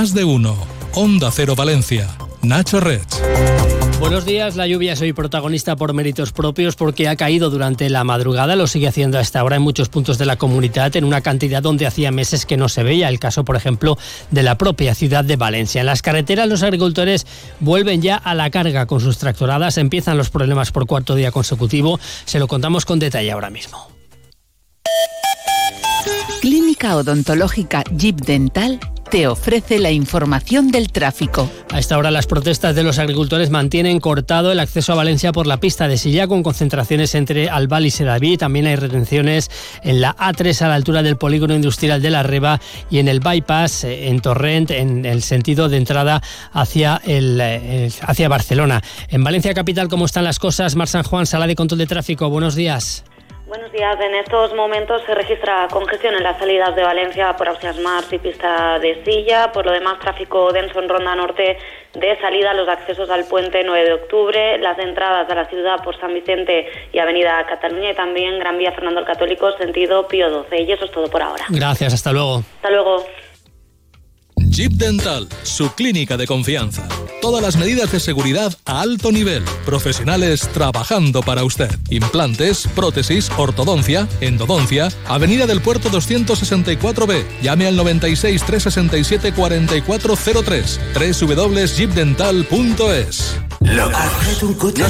más de uno. Onda Cero Valencia. Nacho Red. Buenos días, la lluvia es hoy protagonista por méritos propios porque ha caído durante la madrugada, lo sigue haciendo hasta ahora en muchos puntos de la comunidad en una cantidad donde hacía meses que no se veía, el caso por ejemplo de la propia ciudad de Valencia. En las carreteras los agricultores vuelven ya a la carga con sus tractoradas, empiezan los problemas por cuarto día consecutivo, se lo contamos con detalle ahora mismo. Clínica Odontológica Jeep Dental te ofrece la información del tráfico. A esta hora las protestas de los agricultores mantienen cortado el acceso a Valencia por la pista de Silla con concentraciones entre Albal y Sedaví. También hay retenciones en la A3 a la altura del polígono industrial de la Reba y en el bypass eh, en Torrent en el sentido de entrada hacia, el, eh, hacia Barcelona. En Valencia capital, ¿cómo están las cosas? Mar San Juan, sala de control de tráfico. Buenos días. Buenos días. En estos momentos se registra congestión en las salidas de Valencia por Ausias Mars y pista de Silla. Por lo demás, tráfico denso en Ronda Norte de salida, los accesos al puente 9 de octubre, las entradas a la ciudad por San Vicente y Avenida Cataluña y también Gran Vía Fernando el Católico, sentido Pío 12. Y eso es todo por ahora. Gracias, hasta luego. Hasta luego. Jeep Dental, su clínica de confianza. Todas las medidas de seguridad a alto nivel. Profesionales trabajando para usted. Implantes, prótesis, ortodoncia, endodoncia. Avenida del Puerto 264B. Llame al 96 367 4403. www.jeepdental.es. No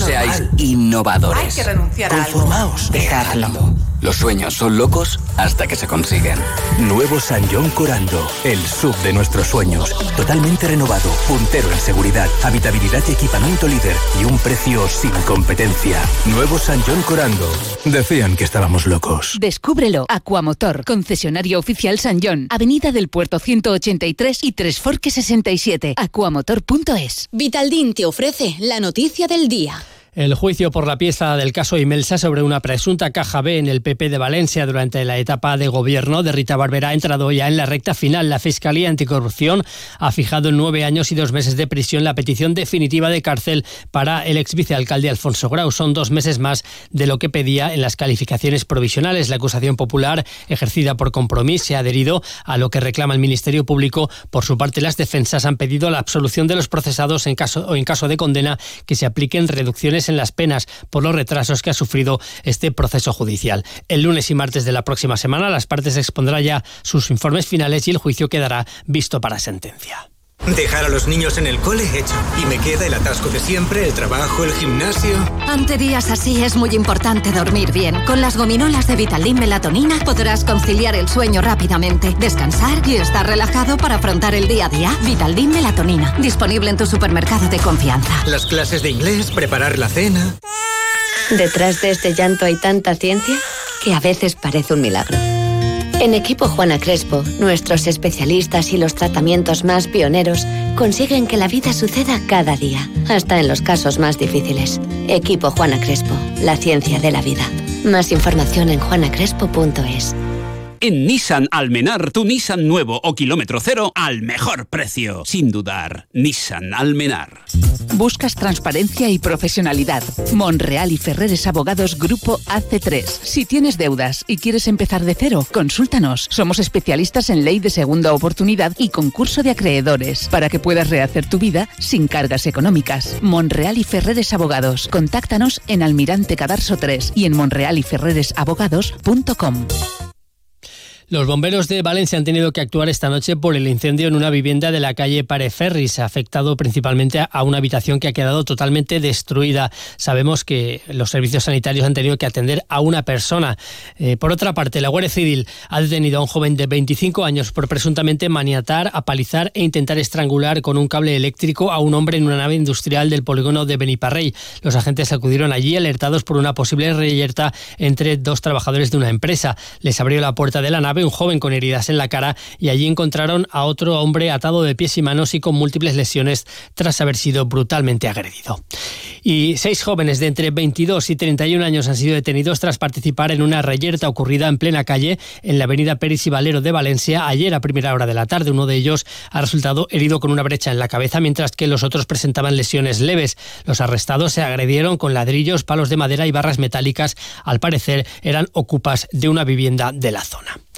seáis innovadores. Hay que renunciar a algo. Conformaos. Dejadlo. Los sueños son locos hasta que se consiguen. Nuevo San John Corando, el sub de nuestros sueños. Totalmente renovado, puntero en seguridad, habitabilidad y equipamiento líder y un precio sin competencia. Nuevo San John Corando. Decían que estábamos locos. Descúbrelo. Aquamotor, concesionario oficial San John, Avenida del Puerto 183 y Tres Forques 67. Aquamotor.es. Vitaldin te ofrece la noticia del día. El juicio por la pieza del caso Imelsa sobre una presunta caja B en el PP de Valencia durante la etapa de gobierno de Rita Barbera ha entrado ya en la recta final. La Fiscalía Anticorrupción ha fijado en nueve años y dos meses de prisión la petición definitiva de cárcel para el ex vicealcalde Alfonso Grau. Son dos meses más de lo que pedía en las calificaciones provisionales. La acusación popular, ejercida por compromiso, se ha adherido a lo que reclama el Ministerio Público. Por su parte, las defensas han pedido la absolución de los procesados en caso, o en caso de condena que se apliquen reducciones en las penas por los retrasos que ha sufrido este proceso judicial. El lunes y martes de la próxima semana las partes expondrán ya sus informes finales y el juicio quedará visto para sentencia. Dejar a los niños en el cole hecho. Y me queda el atasco de siempre, el trabajo, el gimnasio. Ante días así es muy importante dormir bien. Con las gominolas de Vitaldin Melatonina podrás conciliar el sueño rápidamente, descansar y estar relajado para afrontar el día a día. Vitaldin Melatonina, disponible en tu supermercado de confianza. Las clases de inglés, preparar la cena. Detrás de este llanto hay tanta ciencia que a veces parece un milagro. En Equipo Juana Crespo, nuestros especialistas y los tratamientos más pioneros consiguen que la vida suceda cada día, hasta en los casos más difíciles. Equipo Juana Crespo, la ciencia de la vida. Más información en juanacrespo.es. En Nissan Almenar, tu Nissan nuevo o kilómetro cero al mejor precio. Sin dudar, Nissan Almenar. Buscas transparencia y profesionalidad. Monreal y Ferreres Abogados Grupo AC3. Si tienes deudas y quieres empezar de cero, consúltanos. Somos especialistas en ley de segunda oportunidad y concurso de acreedores para que puedas rehacer tu vida sin cargas económicas. Monreal y Ferreres Abogados. Contáctanos en Almirante Cadarso 3 y en monrealyferreresabogados.com. Los bomberos de Valencia han tenido que actuar esta noche por el incendio en una vivienda de la calle Pareferris, afectado principalmente a una habitación que ha quedado totalmente destruida. Sabemos que los servicios sanitarios han tenido que atender a una persona. Eh, por otra parte, la Guardia Civil ha detenido a un joven de 25 años por presuntamente maniatar, apalizar e intentar estrangular con un cable eléctrico a un hombre en una nave industrial del polígono de Beniparrey. Los agentes acudieron allí alertados por una posible reyerta entre dos trabajadores de una empresa. Les abrió la puerta de la nave un joven con heridas en la cara y allí encontraron a otro hombre atado de pies y manos y con múltiples lesiones tras haber sido brutalmente agredido. Y seis jóvenes de entre 22 y 31 años han sido detenidos tras participar en una reyerta ocurrida en plena calle en la avenida Pérez y Valero de Valencia ayer a primera hora de la tarde. Uno de ellos ha resultado herido con una brecha en la cabeza, mientras que los otros presentaban lesiones leves. Los arrestados se agredieron con ladrillos, palos de madera y barras metálicas. Al parecer eran ocupas de una vivienda de la zona.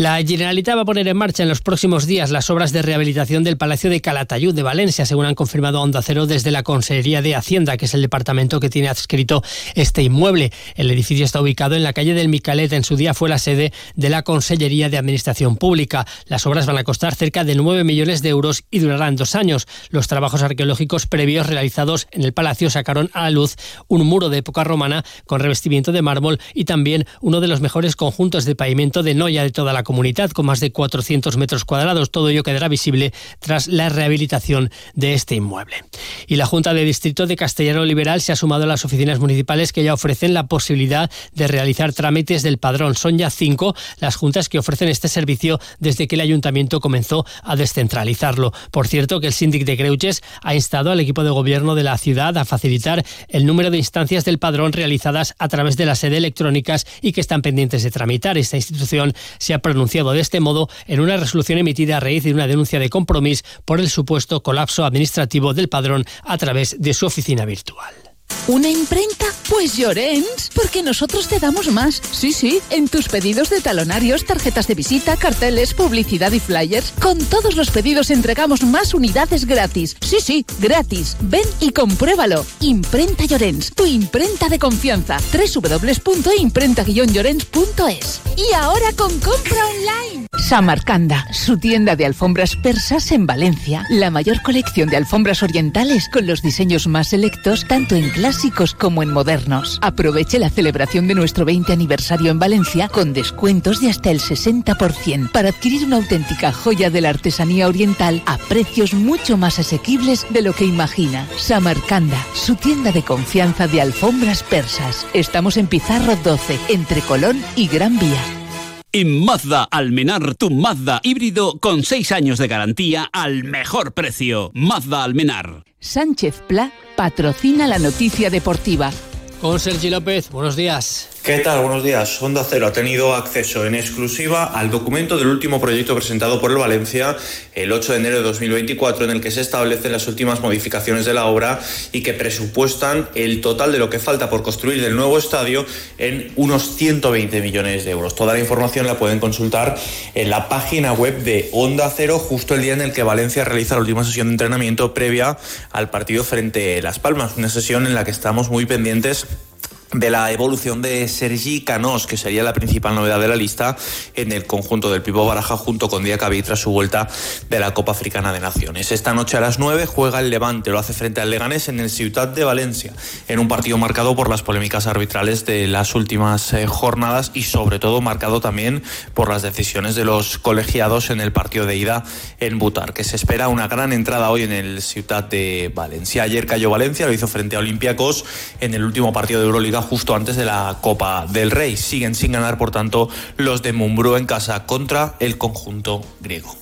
La Generalitat va a poner en marcha en los próximos días las obras de rehabilitación del Palacio de Calatayud de Valencia, según han confirmado Onda Cero desde la Consejería de Hacienda, que es el departamento que tiene adscrito este inmueble. El edificio está ubicado en la calle del Micalet. En su día fue la sede de la Consellería de Administración Pública. Las obras van a costar cerca de 9 millones de euros y durarán dos años. Los trabajos arqueológicos previos realizados en el palacio sacaron a luz un muro de época romana con revestimiento de mármol y también uno de los mejores conjuntos de pavimento de Noya de toda la comunidad, con más de 400 metros cuadrados. Todo ello quedará visible tras la rehabilitación de este inmueble. Y la Junta de Distrito de Castellano Liberal se ha sumado a las oficinas municipales que ya ofrecen la posibilidad de realizar trámites del padrón. Son ya cinco las juntas que ofrecen este servicio desde que el ayuntamiento comenzó a descentralizarlo. Por cierto, que el síndic de Creuches ha instado al equipo de gobierno de la ciudad a facilitar el número de instancias del padrón realizadas a través de la sede electrónicas y que están pendientes de tramitar. Esta institución se ha pronunciado de este modo en una resolución emitida a raíz de una denuncia de compromiso por el supuesto colapso administrativo del padrón a través de su oficina virtual. ¿Una imprenta? Pues Llorens, porque nosotros te damos más. Sí, sí, en tus pedidos de talonarios, tarjetas de visita, carteles, publicidad y flyers. Con todos los pedidos entregamos más unidades gratis. Sí, sí, gratis. Ven y compruébalo. Imprenta Llorens, tu imprenta de confianza. www.imprenta-llorens.es Y ahora con compra online. Samarcanda, su tienda de alfombras persas en Valencia. La mayor colección de alfombras orientales con los diseños más selectos, tanto en clásicos como en modernos. Aproveche la celebración de nuestro 20 aniversario en Valencia con descuentos de hasta el 60% para adquirir una auténtica joya de la artesanía oriental a precios mucho más asequibles de lo que imagina. Samarcanda, su tienda de confianza de alfombras persas. Estamos en Pizarro 12, entre Colón y Gran Vía. En Mazda Almenar, tu Mazda híbrido con 6 años de garantía al mejor precio. Mazda Almenar. Sánchez Pla patrocina la noticia deportiva. Con Sergi López, buenos días. ¿Qué tal? Buenos días. Onda Cero ha tenido acceso en exclusiva al documento del último proyecto presentado por el Valencia el 8 de enero de 2024 en el que se establecen las últimas modificaciones de la obra y que presupuestan el total de lo que falta por construir del nuevo estadio en unos 120 millones de euros. Toda la información la pueden consultar en la página web de Onda Cero justo el día en el que Valencia realiza la última sesión de entrenamiento previa al partido frente a Las Palmas, una sesión en la que estamos muy pendientes de la evolución de Sergi Canós, que sería la principal novedad de la lista en el conjunto del Pipo Baraja junto con Diacabí tras su vuelta de la Copa Africana de Naciones. Esta noche a las 9 juega el Levante, lo hace frente al Leganés en el Ciutat de Valencia, en un partido marcado por las polémicas arbitrales de las últimas eh, jornadas y sobre todo marcado también por las decisiones de los colegiados en el partido de ida en Butar, que se espera una gran entrada hoy en el Ciutat de Valencia. Ayer cayó Valencia, lo hizo frente a Olympiacos en el último partido de Euroliga justo antes de la Copa del Rey. Siguen sin ganar, por tanto, los de Mumbrú en casa contra el conjunto griego.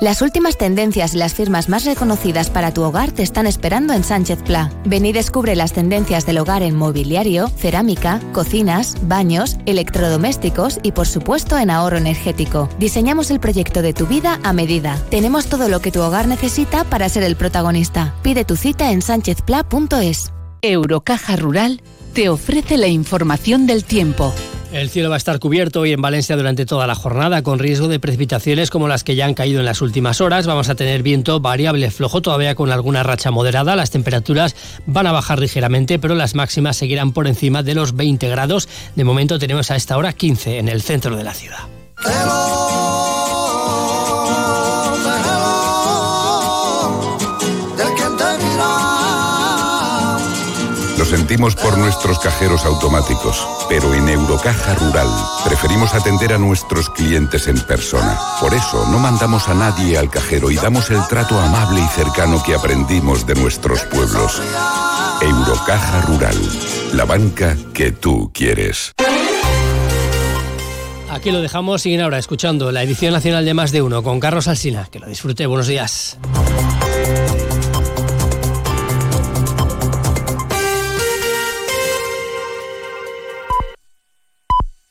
Las últimas tendencias y las firmas más reconocidas para tu hogar te están esperando en Sánchez Pla. Ven y descubre las tendencias del hogar en mobiliario, cerámica, cocinas, baños, electrodomésticos y por supuesto en ahorro energético. Diseñamos el proyecto de tu vida a medida. Tenemos todo lo que tu hogar necesita para ser el protagonista. Pide tu cita en sánchezpla.es. Eurocaja Rural te ofrece la información del tiempo. El cielo va a estar cubierto hoy en Valencia durante toda la jornada, con riesgo de precipitaciones como las que ya han caído en las últimas horas. Vamos a tener viento variable flojo, todavía con alguna racha moderada. Las temperaturas van a bajar ligeramente, pero las máximas seguirán por encima de los 20 grados. De momento tenemos a esta hora 15 en el centro de la ciudad. Sentimos por nuestros cajeros automáticos, pero en Eurocaja Rural preferimos atender a nuestros clientes en persona. Por eso no mandamos a nadie al cajero y damos el trato amable y cercano que aprendimos de nuestros pueblos. Eurocaja Rural, la banca que tú quieres. Aquí lo dejamos, siguen ahora escuchando la edición nacional de Más de Uno con Carlos Alsina. Que lo disfrute, buenos días.